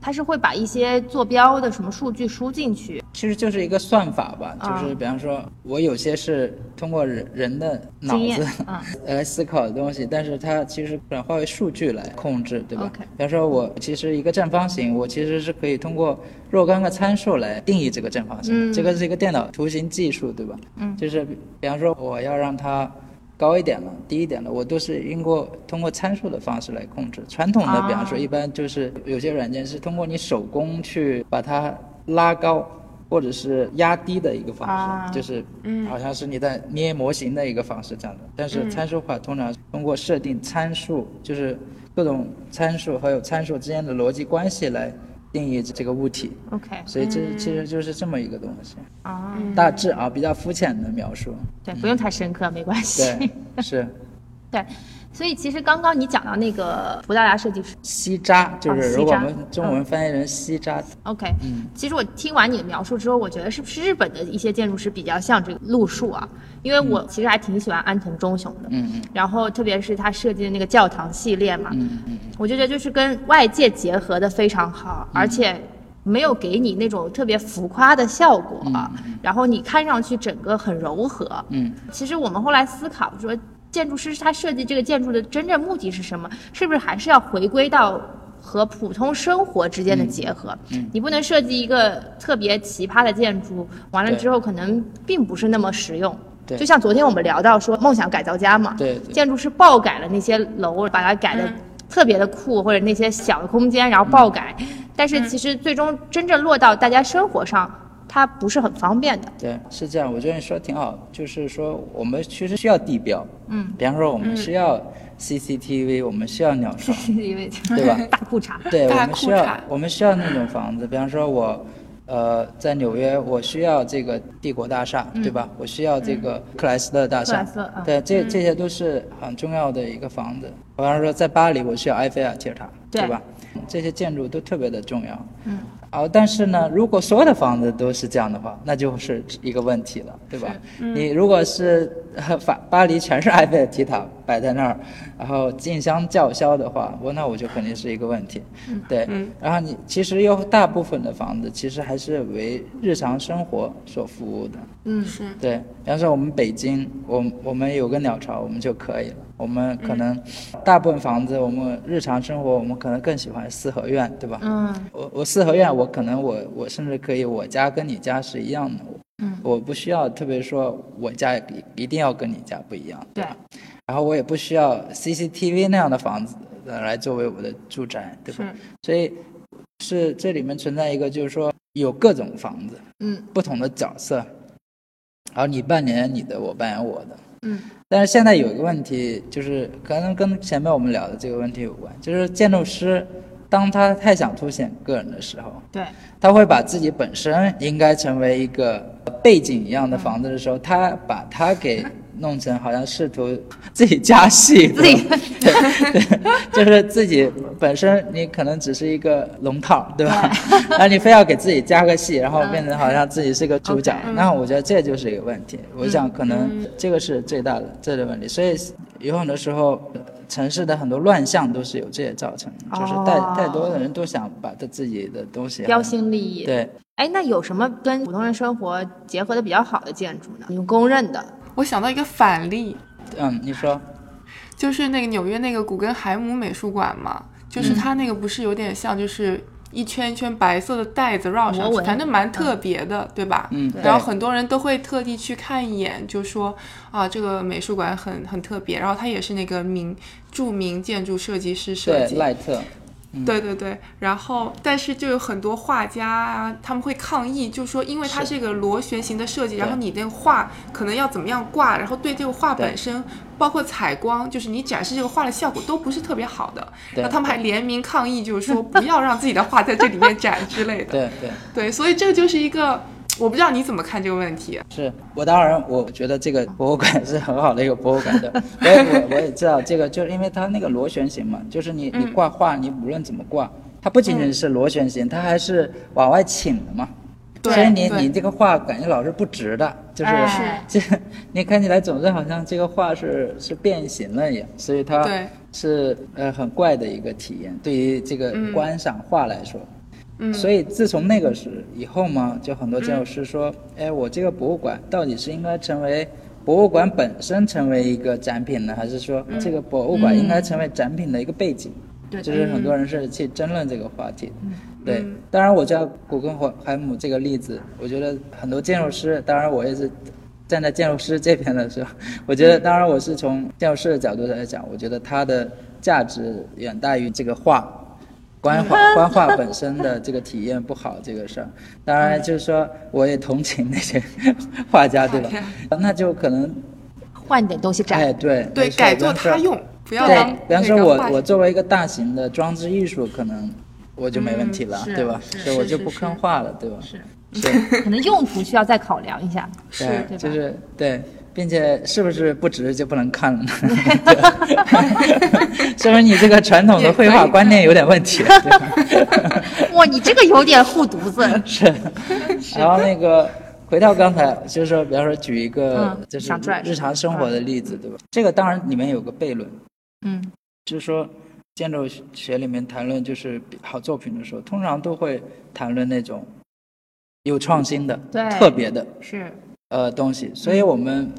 它是会把一些坐标的什么数据输进去？其实就是一个算法吧，啊。就是比方说，我有些是通过人人的脑子嗯 来思考的东西，但是它其实转化为数据来控制，对吧？OK 比方说，我其实一个正方形，我其实是可以通过若干个参数来定义这个正方形，嗯。这个是一个电脑图形技术，对吧？嗯。就是比比方说，我要让它高一点了、低一点了，我都是通过通过参数的方式来控制。传统的，啊比方说，一般就是有些软件是通过你手工去把它拉高。或者是压低的一个方式，啊就是嗯好像是你在捏模型的一个方式这样的。但是参数化通常通过设定参数，就是各种参数和有参数之间的逻辑关系来定义这个物体。OK 所以这其实就是这么一个东西，啊，大致啊比较肤浅的描述。对，不用太深刻，没关系。对，是。对，所以其实刚刚你讲到那个葡萄牙设计师。西扎，就是如果我们中文翻译成西扎，，OK，嗯。其实我听完你的描述之后，我觉得是不是日本的一些建筑师比较像这个路数啊？因为我其实还挺喜欢安藤忠雄的，嗯嗯。然后特别是他设计的那个教堂系列嘛，嗯嗯我就觉得就是跟外界结合的非常好，而且没有给你那种特别浮夸的效果啊，然后你看上去整个很柔和。嗯。其实我们后来思考说，建筑师他设计这个建筑的真正目的是什么？是不是还是要回归到和普通生活之间的结合？嗯你不能设计一个特别奇葩的建筑，完了之后可能并不是那么实用。对就像昨天我们聊到说梦想改造家嘛，对对建筑师爆改了那些楼，把它改的特别的酷，或者那些小的空间，然后爆改。但是其实最终真正落到大家生活上，它不是很方便的。对，是这样。我觉得你说的挺好，就是说我们其实需要地标，嗯，比方说我们需要 CCTV，、我们需要鸟巢，，CCTV 对吧？大裤衩。对，我们需要我们需要那种房子，比方说我，呃，在纽约，我需要这个帝国大厦，对吧？我需要这个克莱斯勒大厦，克莱斯勒嗯对，这这些都是很重要的一个房子。比方说在巴黎，我需要埃菲尔铁塔，对吧？这些建筑都特别的重要。嗯。哦，但是呢，如果所有的房子都是这样的话，那就是一个问题了，对吧？你如果是呃法巴黎全是埃菲尔铁塔摆在那儿，然后竞相叫嚣的话，我那我就肯定是一个问题。对，嗯然后你其实有大部分的房子其实还是为日常生活所服务的。嗯，是对，比方说我们北京，我我们有个鸟巢，我们就可以了。我们可能大部分房子，我们日常生活，我们可能更喜欢四合院，对吧？嗯，我我四合院，我可能我我甚至可以，我家跟你家是一样的，嗯我不需要特别说我家一一定要跟你家不一样，对吧？然后我也不需要 CCTV 那样的房子呃来作为我的住宅，对吧？所以是这里面存在一个，就是说有各种房子，嗯，不同的角色，然后你扮演你的，我扮演我的，嗯。但是现在有一个问题，就是可能跟前面我们聊的这个问题有关，就是建筑师当他太想凸显个人的时候，对，他会把自己本身应该成为一个背景一样的房子的时候，他把它给弄成好像试图自己加戏，自己对 对对，就是自己本身你可能只是一个龙套，对吧？然后 你非要给自己加个戏，然后变成好像自己是个主角，那我觉得这就是一个问题。我想可能这个是最大的最大的问题，所以有很多时候。城市的很多乱象都是由这些造成的，就是太哦太多的人都想把他自己的东西标新立异。，对，哎，那有什么跟普通人生活结合的比较好的建筑呢？你们公认的？我想到一个反例，嗯，你说，就是那个纽约那个古根海姆美术馆嘛，就是它那个不是有点像就是。一圈一圈白色的带子绕上去，反正蛮特别的，对吧？嗯然后很多人都会特地去看一眼，就说啊，这个美术馆很很特别。然后它也是那个名著名建筑设计师设对计，赖特，对对对，然后但是就有很多画家啊，他们会抗议，就说因为它是一个螺旋形的设计，然后你的画可能要怎么样挂，然后对这个画本身，包括采光，就是你展示这个画的效果都不是特别好的。对。那他们还联名抗议，就是说不要让自己的画在这里面展之类的。对对，对，所以这就是一个，我不知道你怎么看这个问题。是我当然我觉得这个博物馆是很好的一个博物馆的，我也我我也知道这个，就是因为它那个螺旋形嘛，就是你你挂画，你无论怎么挂，它不仅仅是螺旋形，它还是往外倾的嘛。对所以你你这个画感觉老是不直的，就是、哎 这你看起来总是好像这个画是是变形了一样，所以它是呃很怪的一个体验，对于这个嗯观赏画来说。嗯，所以自从那个时以后嘛，就很多建筑师说，哎，我这个博物馆到底是应该成为博物馆本身成为一个展品呢，还是说这个博物馆应该成为展品的一个背景？对就是很多人是去争论这个话题。对嗯，当然我知道古根海姆这个例子，我觉得很多建筑师，当然我也是站在建筑师这边的时候，我觉得当然我是从建筑师的角度来讲，我觉得它的价值远大于这个画。观画官画本身的这个体验不好这个事儿，当然就是说我也同情那些画家，对吧？那就可能换点东西展。哎对对，改做比方说他用，不要对当，比方说我我作为一个大型的装置艺术，可能我就没问题了，嗯对吧？所以我就不是是坑画了，对吧？是，是，可能用途需要再考量一下。是对，就是对，并且是不是不值就不能看了呢？对 说明你这个传统的绘画观念有点问题？哇，你这个有点护犊子。是，然后那个回到刚才，就是说，比方说举一个嗯就是日常生活的例子，对吧？这个当然里面有个悖论，嗯就是说建筑学里面谈论就是好作品的时候，通常都会谈论那种有创新的、对特别的是，呃东西，所以我们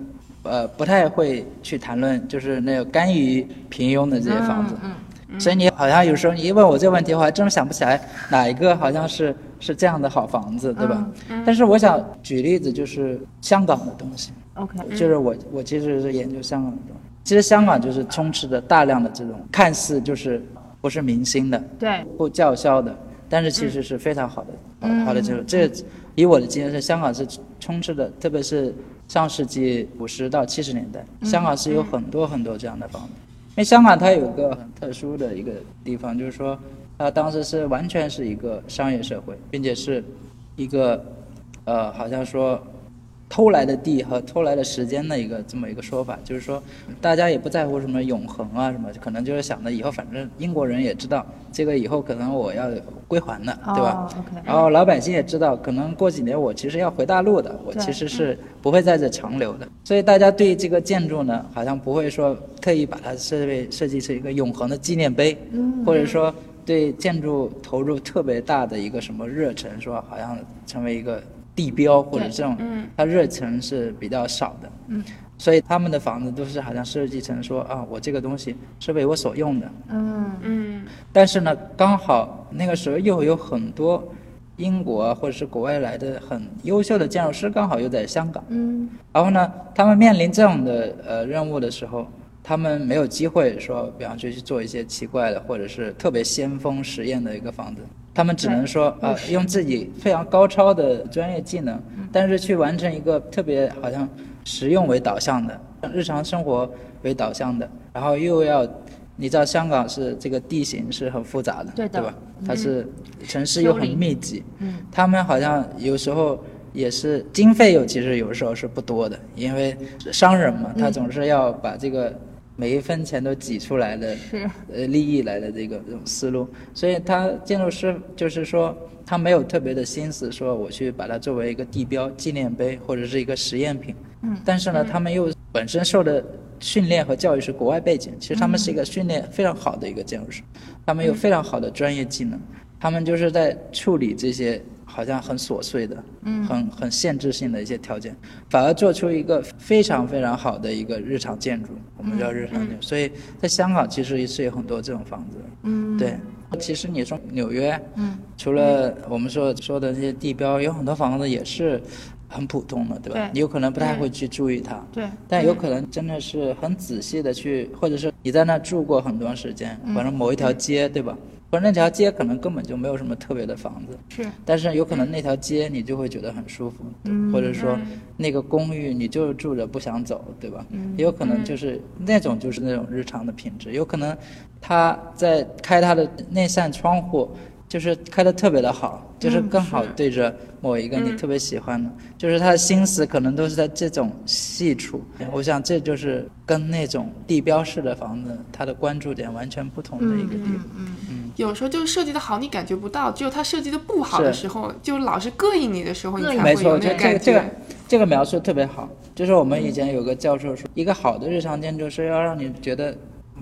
呃不太会去谈论就是那个甘于平庸的这些房子。嗯所以你好像有时候你一问我这个问题，我还真想不起来哪一个好像是是这样的好房子，对吧？但是我想举例子，就是香港的东西，，OK，就是我我其实是研究香港的东西。其实香港就是充斥着大量的这种看似就是不是明星的、对，不叫嚣的，但是其实是非常好的、好好的这种。这以我的经验是，香港是充斥的，特别是上世纪五十到七十年代，香港是有很多很多这样的房子。因为香港它有个很特殊的一个地方，就是说它当时是完全是一个商业社会，并且是一个呃，好像说偷来的地和偷来的时间的一个这么一个说法，就是说大家也不在乎什么永恒啊什么，可能就是想着以后反正英国人也知道这个以后可能我要归还的，对吧？然后老百姓也知道，可能过几年我其实要回大陆的，我其实是不会在这长留的。所以大家对这个建筑呢，好像不会说特意把它设备设计成一个永恒的纪念碑，或者说对建筑投入特别大的一个什么热忱，说好像成为一个地标或者这种，它热忱是比较少的。嗯，所以他们的房子都是好像设计成说啊，我这个东西是为我所用的，嗯。嗯。但是呢，刚好那个时候又有很多英国啊或者是国外来的很优秀的建筑师，刚好又在香港。嗯。然后呢，他们面临这样的呃任务的时候，他们没有机会说，比方说去做一些奇怪的或者是特别先锋实验的一个房子，他们只能说呃用自己非常高超的专业技能，但是去完成一个特别好像实用为导向的、日常生活为导向的，然后又要。你知道香港是这个地形是很复杂的，对的。吧？它是城市又很密集，嗯。他们好像有时候也是经费有其实有时候是不多的，因为商人嘛，他总是要把这个每一分钱都挤出来的，是。呃利益来的这个这种思路，所以他建筑师就是说他没有特别的心思说我去把它作为一个地标、纪念碑或者是一个实验品，嗯。但是呢，他们又本身受的训练和教育是国外背景，其实他们是一个训练非常好的一个建筑师，他们有非常好的专业技能，他们就是在处理这些好像很琐碎的、嗯。很很限制性的一些条件，反而做出一个非常非常好的一个日常建筑，我们叫日常建筑。所以在香港其实也是有很多这种房子，嗯。对。其实你说纽约，嗯，除了我们说说的那些地标，有很多房子也是很普通的，对吧？对。你有可能不太会去注意它，对。但有可能真的是很仔细的去，或者是你在那住过很多时间，嗯。反正某一条街，对吧？或者那条街可能根本就没有什么特别的房子，是但是有可能那条街你就会觉得很舒服，嗯或者说那个公寓你就住着不想走，对吧？嗯也有可能就是那种就是那种日常的品质，有可能他在开他的那扇窗户。就是开的特别的好，就是更好对着某一个你特别喜欢的，就是他的心思可能都是在这种细处。我想这就是跟那种地标式的房子，它的关注点完全不同的一个地方。嗯嗯有时候就是设计的好，你感觉不到；只有它设计的不好的时候，就老是膈应你的时候，你才没错，会有这这个那感觉。这个这个描述特别好。就是我们以前有个教授说，一个好的日常建筑是要让你觉得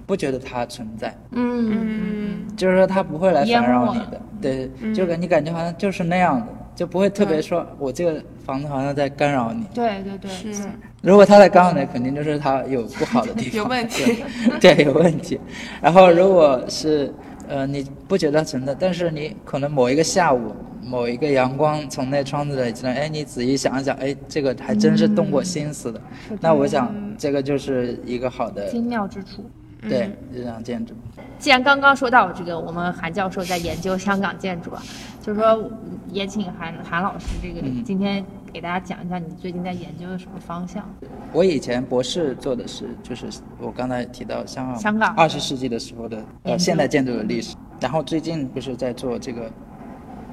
不觉得它存在，嗯。嗯，就是说它不会来烦扰你的，对，就感你感觉好像就是那样的，就不会特别说我这个房子好像在干扰你。对对对。是。是如果它在干扰你，肯定就是它有不好的地方，有问题。对，对，有问题。然后如果是呃你不觉得它存在，但是你可能某一个下午，某一个阳光从那窗子里进来，哎，你仔细想一想，哎，这个还真是动过心思的。那我想这个就是一个好的精妙之处。对日常建筑。既然刚刚说到这个，我们韩教授在研究香港建筑啊，就是说也请韩韩老师这个嗯今天给大家讲一下你最近在研究的什么方向。我以前博士做的是，就是我刚才提到香港香港二十世纪的时候的呃现代建筑的历史，然后最近不是在做这个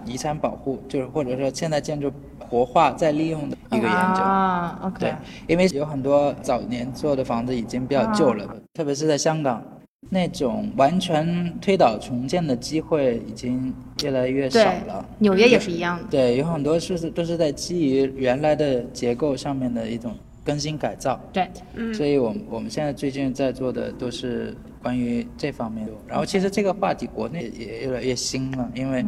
遗产保护，就是或者说现代建筑活化再利用的一个研究。啊，OK，对，因为有很多早年做的房子已经比较旧了，特别是在香港，那种完全推倒重建的机会已经越来越少对了。纽约也是一样的。对，有很多是都是在基于原来的结构上面的一种更新改造。对，所以我们我们现在最近在做的都是关于这方面的。然后其实这个话题国内也越来越新了，因为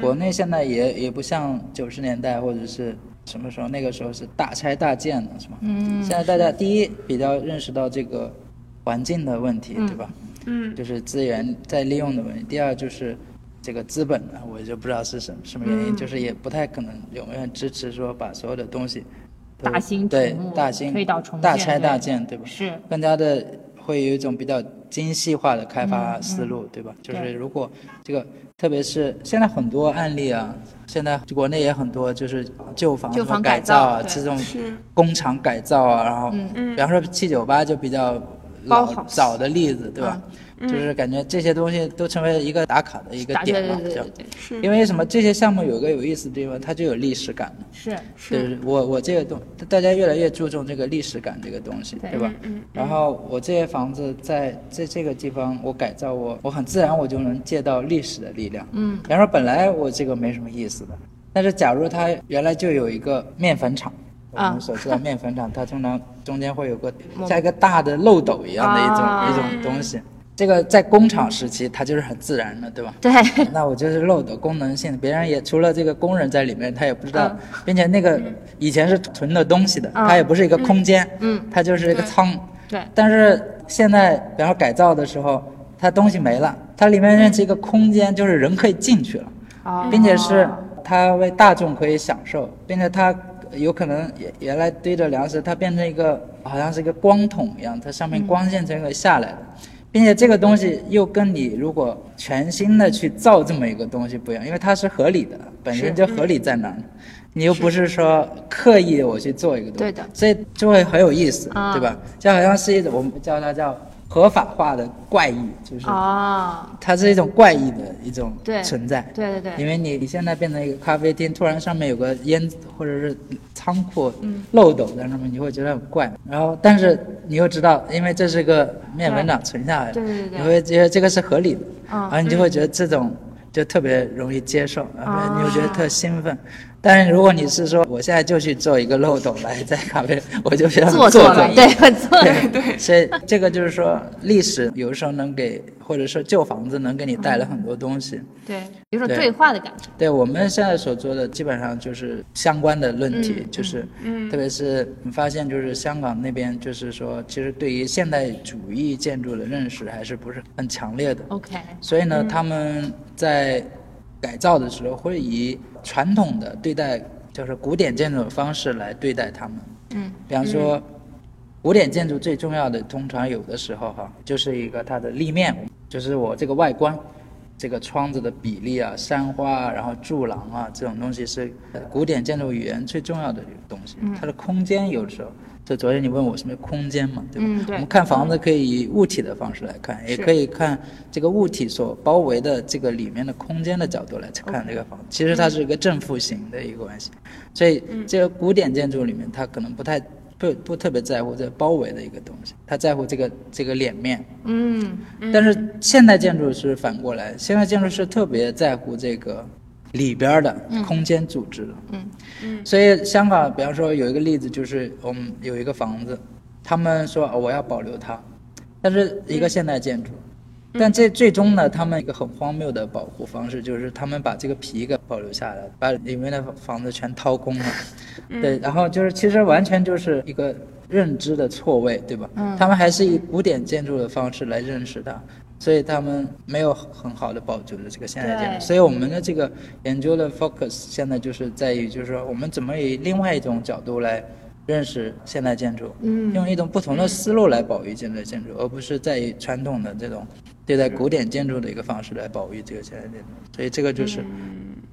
国内现在也也不像九十年代或者是什么时候，那个时候是大拆大建的，是吗？嗯现在大家第一比较认识到这个环境的问题，对吧？嗯，就是资源再利用的问题。第二就是这个资本呢，我就不知道是什么什么原因，嗯就是也不太可能永远支持说把所有的东西大兴土对木大兴推倒重大建对拆大建，对吧？是更加的会有一种比较精细化的开发思路，对吧？就是如果这个，特别是现在很多案例啊，现在国内也很多，就是旧房旧房改改造啊，造这种工厂改造啊，然后嗯。比方说七九八就比较老早的例子，对吧？就是感觉这些东西都成为一个打卡的一个点嘛，这样对对对。是，因为什么？这些项目有个有意思的地方，它就有历史感嘛。是对，我我这个东，大家越来越注重这个历史感这个东西，对对吧？嗯然后我这些房子在在这个地方我改造我，我很自然我就能借到历史的力量。嗯，比方说本来我这个没什么意思的，但是假如它原来就有一个面粉厂。我啊们所知道面粉厂，它通常中间会有个 像一个大的漏斗一样的一种、啊一种东西。这个在工厂时期，它就是很自然的，对吧？对，那我就是漏斗功能性，别人也除了这个工人在里面，他也不知道，嗯。并且那个以前是存的东西的，嗯。它也不是一个空间，嗯。它就是一个仓。对。但是现在，比方说改造的时候，它东西没了，它里面认识一个空间，就是人可以进去了，哦。并且是它为大众可以享受，并且它有可能原原来堆着粮食，它变成一个好像是一个光筒一样，它上面光线才会下来的。并且这个东西又跟你如果全新的去造这么一个东西不一样，因为它是合理的，本身就合理在哪儿？你又不是说刻意我去做一个东西，对的所以就会很有意思，啊对吧？就好像是一种我们叫它叫合法化的怪异，就是哦，它是一种怪异的一种存在。对对对，因为你你现在变成一个咖啡厅，突然上面有个烟或者是仓库嗯漏斗在上面，你会觉得很怪。然后，但是你又知道，因为这是个面粉厂存下来的，对对对对你会觉得这个是合理的，嗯然后你就会觉得这种就特别容易接受，然啊后你又觉得特兴奋。但是如果你是说我现在就去做一个漏斗来在咖啡，我就觉得很做做对，很做作，对 对，所以这个就是说，历史有时候能给，或者说旧房子能给你带来很多东西。对，有种对。对话的感觉，对我们现在所做的，基本上就是相关的论题，嗯就是，嗯特别是你发现，就是香港那边，就是说，其实对于现代主义建筑的认识还是不是很强烈的。OK，所以呢，他们在改造的时候会以传统的对待，就是古典建筑的方式来对待他们。嗯，比方说，古典建筑最重要的，通常有的时候哈，就是一个它的立面，就是我这个外观，这个窗子的比例啊、山花啊，然后柱廊啊，这种东西是呃古典建筑语言最重要的东西。它的空间有时候，就昨天你问我什么空间嘛，对吧？嗯对我们看房子可以以物体的方式来看，也可以看这个物体所包围的这个里面的空间的角度来看这个房子。其实它是一个正负形的一个关系，所以这个古典建筑里面，它可能不太不不特别在乎这包围的一个东西，它在乎这个这个脸面。嗯，但是现代建筑是反过来，现代建筑是特别在乎这个里边儿的空间组织的。嗯嗯所以香港，比方说有一个例子，就是我们有一个房子，他们说、哦我要保留它，但是一个现代建筑。但这最终呢，他们一个很荒谬的保护方式，就是他们把这个皮给保留下来，把里面的房子全掏空了。对，然后就是其实完全就是一个认知的错位，对吧？嗯他们还是以古典建筑的方式来认识它，所以他们没有很好的保留的这个现代建对筑。所以我们的这个研究的 focus 现在就是在于，就是说我们怎么以另外一种角度来认识现代建筑，嗯用一种不同的思路来保育现代建筑，而不是在于传统的这种对待古典建筑的一个方式来保育这个现代建筑。所以这个就是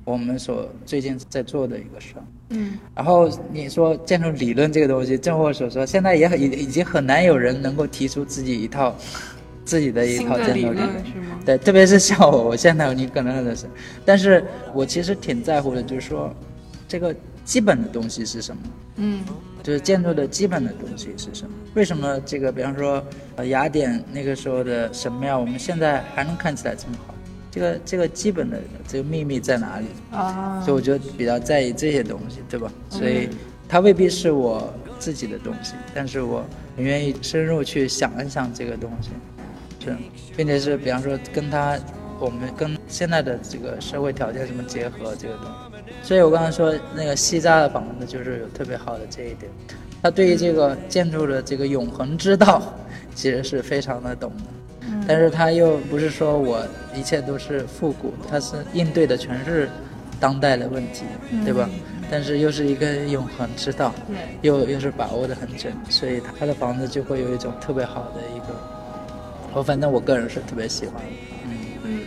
我们所最近在做的一个事儿。嗯，然后你说建筑理论这个东西，正如我所说，现在也很已已经很难有人能够提出自己一套自己的一套建筑理论。论是吗？对，特别是像我，我现在你可能认识，但是我其实挺在乎的，就是说这个基本的东西是什么。嗯，就是建筑的基本的东西是什么？为什么这个，比方说，呃，雅典那个时候的神庙，我们现在还能看起来这么好？这个这个基本的这个秘密在哪里？啊，所以我就比较在意这些东西，对吧？所以它未必是我自己的东西，但是我很愿意深入去想一想这个东西，是，并且是比方说跟他我们跟现在的这个社会条件什么结合这个东西。所以我刚才说那个西扎的房子就是有特别好的这一点，他对于这个建筑的这个永恒之道其实是非常的懂的。但是他又不是说我一切都是复古，他是应对的全是当代的问题，对吧？但是又是一个永恒之道，对，又又是把握的很准，所以他的房子就会有一种特别好的一个我反正我个人是特别喜欢嗯。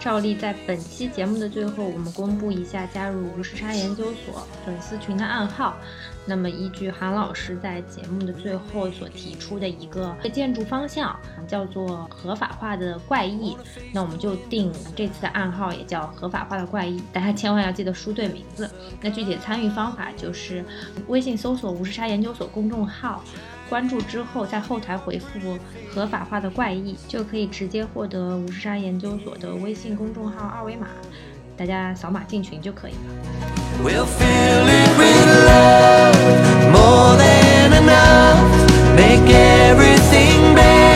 照例在本期节目的最后，我们公布一下加入无时差研究所粉丝群的暗号。那么，依据韩老师在节目的最后所提出的一个建筑方向，叫做合法化的怪异，那我们就定这次的暗号也叫合法化的怪异。大家千万要记得输对名字。那具体的参与方法就是微信搜索“无时差研究所”公众号。关注之后，在后台回复“合法化的怪异”，就可以直接获得五十沙研究所的微信公众号二维码，大家扫码进群就可以了。Make everything better